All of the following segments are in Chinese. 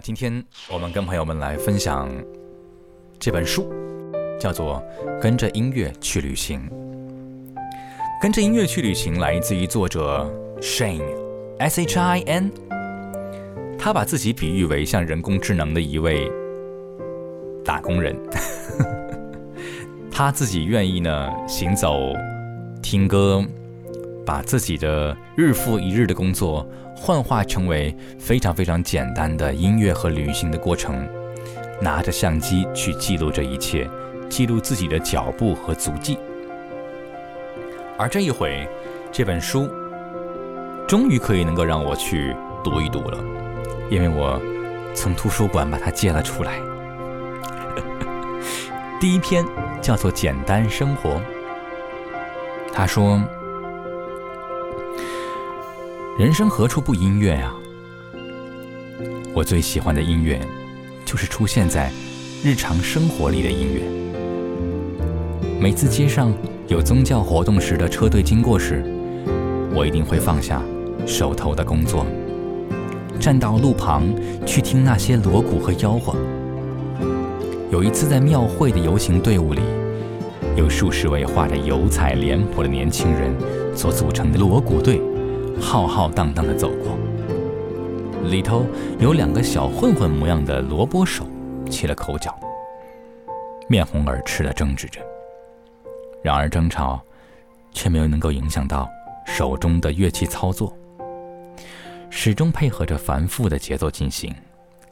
今天我们跟朋友们来分享这本书，叫做《跟着音乐去旅行》。跟着音乐去旅行，来自于作者 Shane，S H I N。他把自己比喻为像人工智能的一位打工人。他自己愿意呢行走、听歌，把自己的日复一日的工作。幻化成为非常非常简单的音乐和旅行的过程，拿着相机去记录这一切，记录自己的脚步和足迹。而这一回，这本书终于可以能够让我去读一读了，因为我从图书馆把它借了出来。第一篇叫做《简单生活》，他说。人生何处不音乐啊？我最喜欢的音乐，就是出现在日常生活里的音乐。每次街上有宗教活动时的车队经过时，我一定会放下手头的工作，站到路旁去听那些锣鼓和吆喝。有一次在庙会的游行队伍里，有数十位画着油彩脸谱的年轻人所组成的锣鼓队。浩浩荡荡地走过，里头有两个小混混模样的萝卜手，起了口角，面红耳赤地争执着。然而争吵却没有能够影响到手中的乐器操作，始终配合着繁复的节奏进行，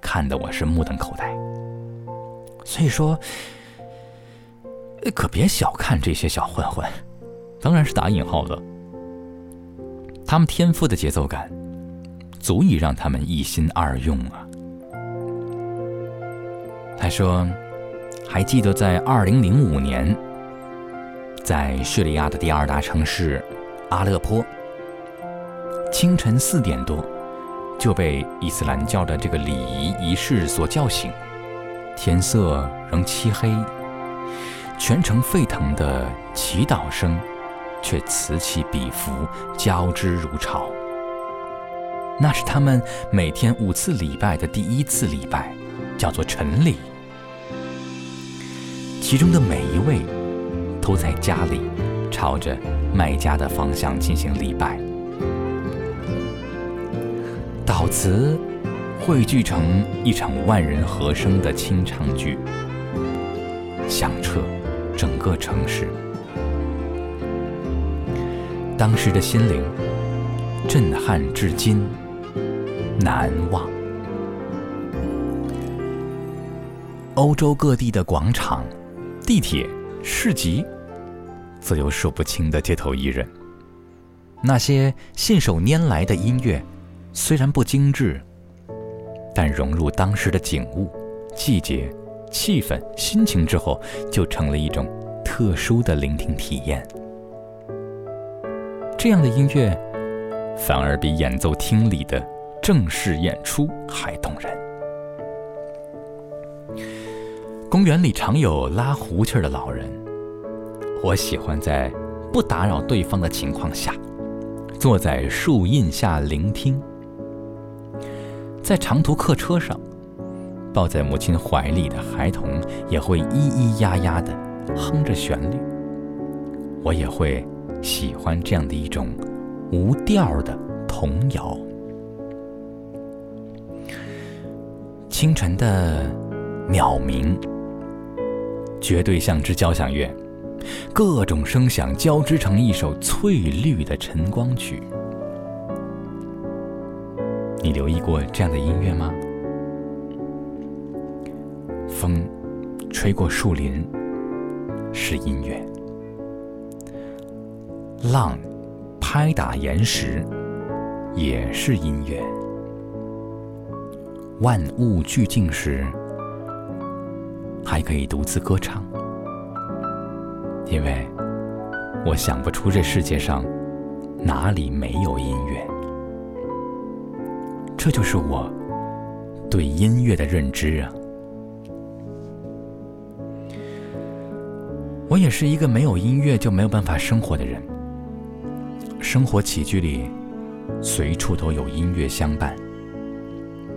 看得我是目瞪口呆。所以说，可别小看这些小混混，当然是打引号的。他们天赋的节奏感，足以让他们一心二用啊！他说：“还记得在二零零五年，在叙利亚的第二大城市阿勒颇，清晨四点多就被伊斯兰教的这个礼仪仪式所叫醒，天色仍漆黑，全城沸腾的祈祷声。”却此起彼伏，交织如潮。那是他们每天五次礼拜的第一次礼拜，叫做晨礼。其中的每一位都在家里朝着麦家的方向进行礼拜。祷词汇聚成一场万人和声的清唱剧，响彻整个城市。当时的心灵震撼至今难忘。欧洲各地的广场、地铁、市集，自有数不清的街头艺人。那些信手拈来的音乐，虽然不精致，但融入当时的景物、季节、气氛、心情之后，就成了一种特殊的聆听体验。这样的音乐，反而比演奏厅里的正式演出还动人。公园里常有拉胡琴的老人，我喜欢在不打扰对方的情况下，坐在树荫下聆听。在长途客车上，抱在母亲怀里的孩童也会咿咿呀呀的哼着旋律，我也会。喜欢这样的一种无调的童谣。清晨的鸟鸣，绝对像支交响乐，各种声响交织成一首翠绿的晨光曲。你留意过这样的音乐吗？风吹过树林，是音乐。浪拍打岩石，也是音乐。万物俱静时，还可以独自歌唱，因为我想不出这世界上哪里没有音乐。这就是我对音乐的认知啊！我也是一个没有音乐就没有办法生活的人。生活起居里，随处都有音乐相伴。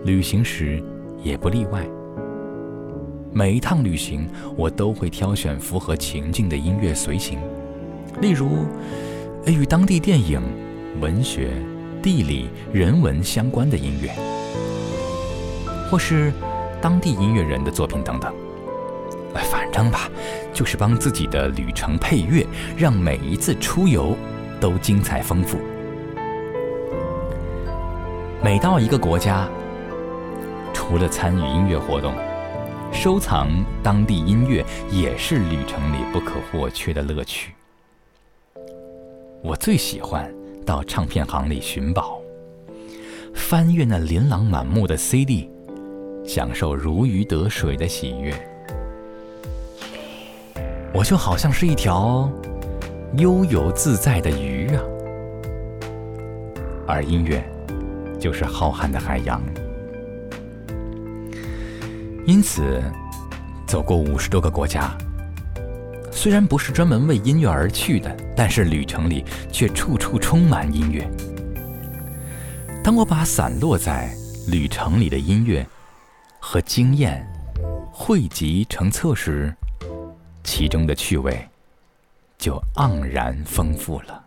旅行时，也不例外。每一趟旅行，我都会挑选符合情境的音乐随行，例如与当地电影、文学、地理、人文相关的音乐，或是当地音乐人的作品等等。反正吧，就是帮自己的旅程配乐，让每一次出游都精彩丰富。每到一个国家，除了参与音乐活动，收藏当地音乐也是旅程里不可或缺的乐趣。我最喜欢到唱片行里寻宝，翻阅那琳琅满目的 CD，享受如鱼得水的喜悦。我就好像是一条悠游自在的鱼啊，而音乐就是浩瀚的海洋。因此，走过五十多个国家，虽然不是专门为音乐而去的，但是旅程里却处处充满音乐。当我把散落在旅程里的音乐和经验汇集成册时，其中的趣味就盎然丰富了。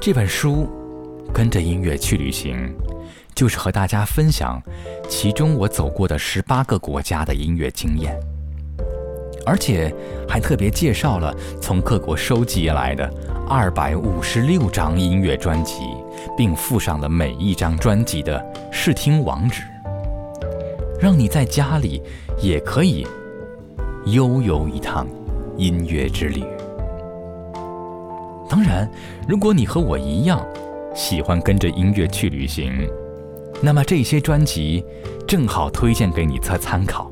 这本书跟着音乐去旅行，就是和大家分享其中我走过的十八个国家的音乐经验，而且还特别介绍了从各国收集来的二百五十六张音乐专辑，并附上了每一张专辑的试听网址，让你在家里也可以。悠游一趟音乐之旅。当然，如果你和我一样喜欢跟着音乐去旅行，那么这些专辑正好推荐给你做参考。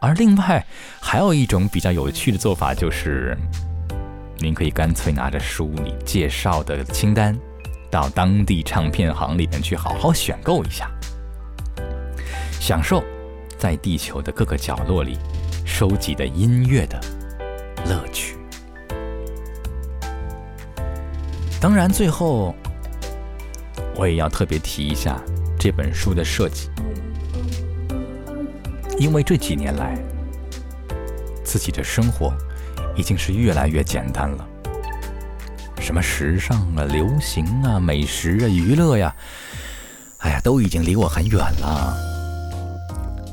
而另外还有一种比较有趣的做法，就是您可以干脆拿着书里介绍的清单，到当地唱片行里面去好好选购一下，享受。在地球的各个角落里收集的音乐的乐趣。当然，最后我也要特别提一下这本书的设计，因为这几年来自己的生活已经是越来越简单了，什么时尚啊、流行啊、美食啊、娱乐呀，哎呀，都已经离我很远了。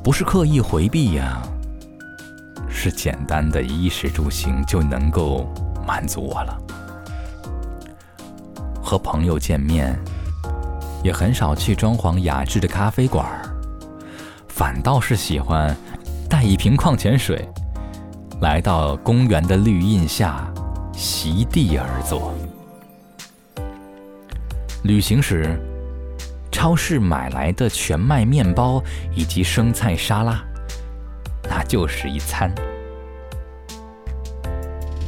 不是刻意回避呀，是简单的衣食住行就能够满足我了。和朋友见面，也很少去装潢雅致的咖啡馆，反倒是喜欢带一瓶矿泉水，来到公园的绿荫下席地而坐。旅行时。超市买来的全麦面包以及生菜沙拉，那就是一餐。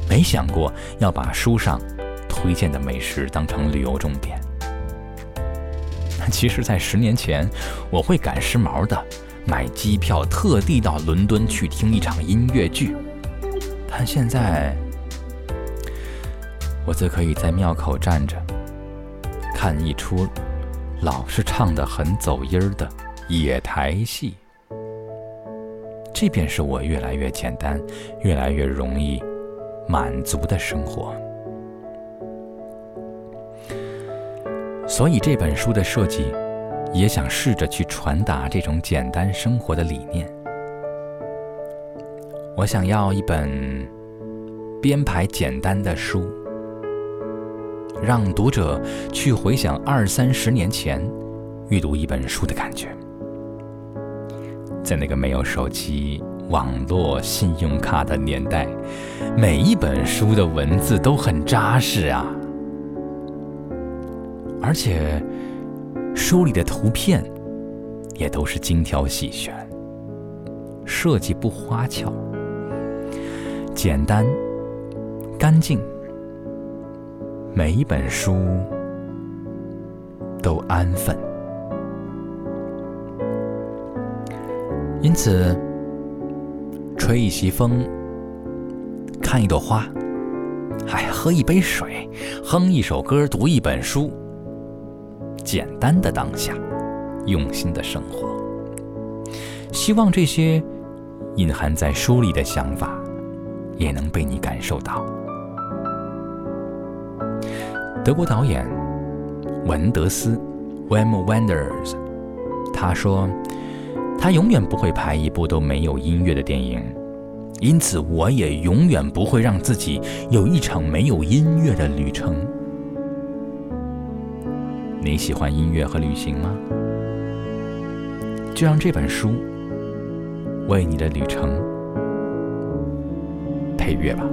没想过要把书上推荐的美食当成旅游重点。其实，在十年前，我会赶时髦的买机票，特地到伦敦去听一场音乐剧。但现在，我则可以在庙口站着，看一出。老是唱得很走音儿的野台戏，这便是我越来越简单、越来越容易满足的生活。所以这本书的设计，也想试着去传达这种简单生活的理念。我想要一本编排简单的书。让读者去回想二三十年前阅读一本书的感觉，在那个没有手机、网络、信用卡的年代，每一本书的文字都很扎实啊，而且书里的图片也都是精挑细选，设计不花俏，简单、干净。每一本书都安分，因此，吹一席风，看一朵花，哎，喝一杯水，哼一首歌，读一本书，简单的当下，用心的生活。希望这些隐含在书里的想法，也能被你感受到。德国导演文德斯 （Wim Wenders） 他说：“他永远不会拍一部都没有音乐的电影，因此我也永远不会让自己有一场没有音乐的旅程。”你喜欢音乐和旅行吗？就让这本书为你的旅程配乐吧。